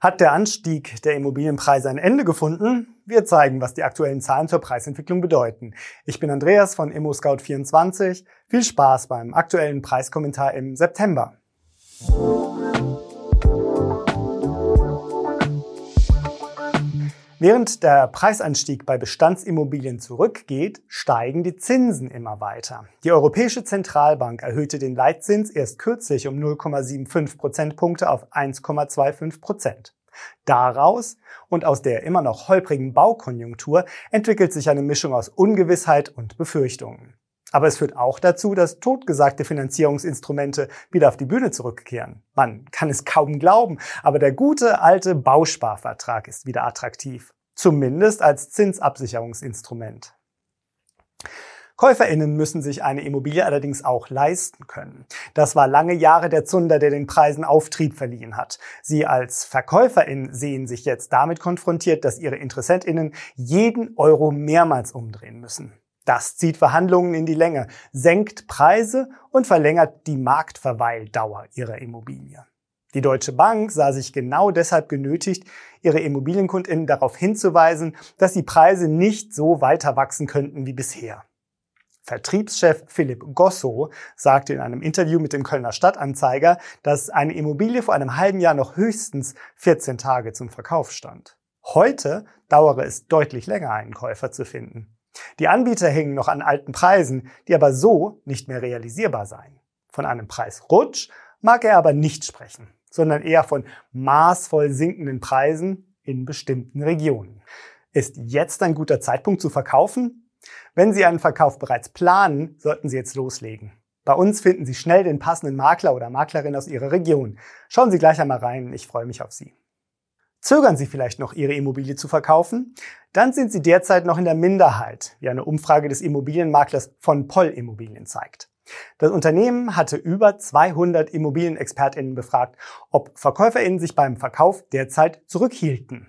Hat der Anstieg der Immobilienpreise ein Ende gefunden? Wir zeigen, was die aktuellen Zahlen zur Preisentwicklung bedeuten. Ich bin Andreas von ImmoScout24. Viel Spaß beim aktuellen Preiskommentar im September. Während der Preisanstieg bei Bestandsimmobilien zurückgeht, steigen die Zinsen immer weiter. Die Europäische Zentralbank erhöhte den Leitzins erst kürzlich um 0,75 Prozentpunkte auf 1,25 Prozent. Daraus und aus der immer noch holprigen Baukonjunktur entwickelt sich eine Mischung aus Ungewissheit und Befürchtungen. Aber es führt auch dazu, dass totgesagte Finanzierungsinstrumente wieder auf die Bühne zurückkehren. Man kann es kaum glauben, aber der gute alte Bausparvertrag ist wieder attraktiv. Zumindest als Zinsabsicherungsinstrument. KäuferInnen müssen sich eine Immobilie allerdings auch leisten können. Das war lange Jahre der Zunder, der den Preisen Auftrieb verliehen hat. Sie als VerkäuferInnen sehen sich jetzt damit konfrontiert, dass ihre InteressentInnen jeden Euro mehrmals umdrehen müssen. Das zieht Verhandlungen in die Länge, senkt Preise und verlängert die Marktverweildauer ihrer Immobilie. Die Deutsche Bank sah sich genau deshalb genötigt, ihre Immobilienkundinnen darauf hinzuweisen, dass die Preise nicht so weiter wachsen könnten wie bisher. Vertriebschef Philipp Gosso sagte in einem Interview mit dem Kölner Stadtanzeiger, dass eine Immobilie vor einem halben Jahr noch höchstens 14 Tage zum Verkauf stand. Heute dauere es deutlich länger, einen Käufer zu finden. Die Anbieter hängen noch an alten Preisen, die aber so nicht mehr realisierbar seien. Von einem Preisrutsch mag er aber nicht sprechen, sondern eher von maßvoll sinkenden Preisen in bestimmten Regionen. Ist jetzt ein guter Zeitpunkt zu verkaufen? Wenn Sie einen Verkauf bereits planen, sollten Sie jetzt loslegen. Bei uns finden Sie schnell den passenden Makler oder Maklerin aus Ihrer Region. Schauen Sie gleich einmal rein, ich freue mich auf Sie. Zögern Sie vielleicht noch, Ihre Immobilie zu verkaufen? Dann sind Sie derzeit noch in der Minderheit, wie eine Umfrage des Immobilienmaklers von Poll Immobilien zeigt. Das Unternehmen hatte über 200 Immobilienexpertinnen befragt, ob Verkäuferinnen sich beim Verkauf derzeit zurückhielten.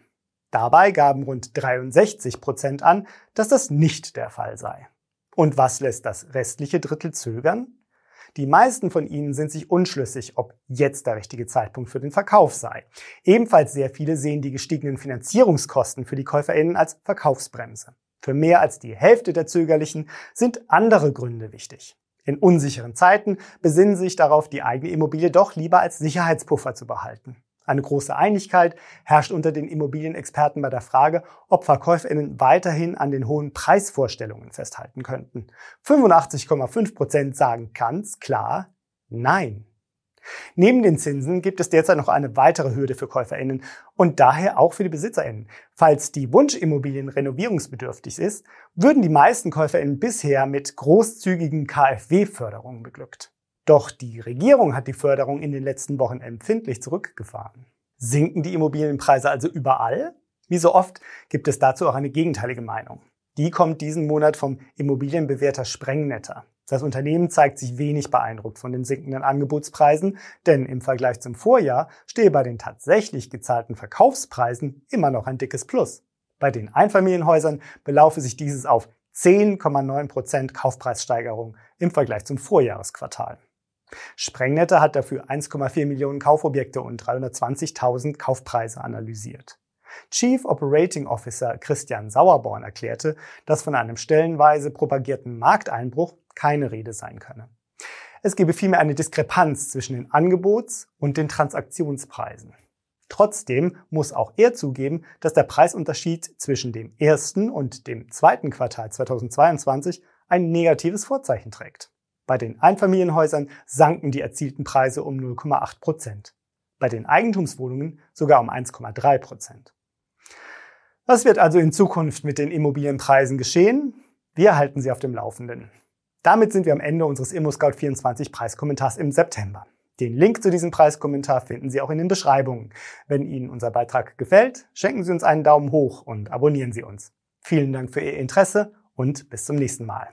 Dabei gaben rund 63 Prozent an, dass das nicht der Fall sei. Und was lässt das restliche Drittel zögern? Die meisten von ihnen sind sich unschlüssig, ob jetzt der richtige Zeitpunkt für den Verkauf sei. Ebenfalls sehr viele sehen die gestiegenen Finanzierungskosten für die KäuferInnen als Verkaufsbremse. Für mehr als die Hälfte der Zögerlichen sind andere Gründe wichtig. In unsicheren Zeiten besinnen sich darauf, die eigene Immobilie doch lieber als Sicherheitspuffer zu behalten. Eine große Einigkeit herrscht unter den Immobilienexperten bei der Frage, ob VerkäuferInnen weiterhin an den hohen Preisvorstellungen festhalten könnten. 85,5 Prozent sagen ganz klar Nein. Neben den Zinsen gibt es derzeit noch eine weitere Hürde für KäuferInnen und daher auch für die BesitzerInnen. Falls die Wunschimmobilien renovierungsbedürftig ist, würden die meisten KäuferInnen bisher mit großzügigen KfW-Förderungen beglückt. Doch die Regierung hat die Förderung in den letzten Wochen empfindlich zurückgefahren. Sinken die Immobilienpreise also überall? Wie so oft gibt es dazu auch eine gegenteilige Meinung. Die kommt diesen Monat vom Immobilienbewerter Sprengnetter. Das Unternehmen zeigt sich wenig beeindruckt von den sinkenden Angebotspreisen, denn im Vergleich zum Vorjahr stehe bei den tatsächlich gezahlten Verkaufspreisen immer noch ein dickes Plus. Bei den Einfamilienhäusern belaufe sich dieses auf 10,9 Prozent Kaufpreissteigerung im Vergleich zum Vorjahresquartal. Sprengnetter hat dafür 1,4 Millionen Kaufobjekte und 320.000 Kaufpreise analysiert. Chief Operating Officer Christian Sauerborn erklärte, dass von einem stellenweise propagierten Markteinbruch keine Rede sein könne. Es gebe vielmehr eine Diskrepanz zwischen den Angebots- und den Transaktionspreisen. Trotzdem muss auch er zugeben, dass der Preisunterschied zwischen dem ersten und dem zweiten Quartal 2022 ein negatives Vorzeichen trägt. Bei den Einfamilienhäusern sanken die erzielten Preise um 0,8 Prozent. Bei den Eigentumswohnungen sogar um 1,3 Prozent. Was wird also in Zukunft mit den Immobilienpreisen geschehen? Wir halten Sie auf dem Laufenden. Damit sind wir am Ende unseres ImmoScout24 Preiskommentars im September. Den Link zu diesem Preiskommentar finden Sie auch in den Beschreibungen. Wenn Ihnen unser Beitrag gefällt, schenken Sie uns einen Daumen hoch und abonnieren Sie uns. Vielen Dank für Ihr Interesse und bis zum nächsten Mal.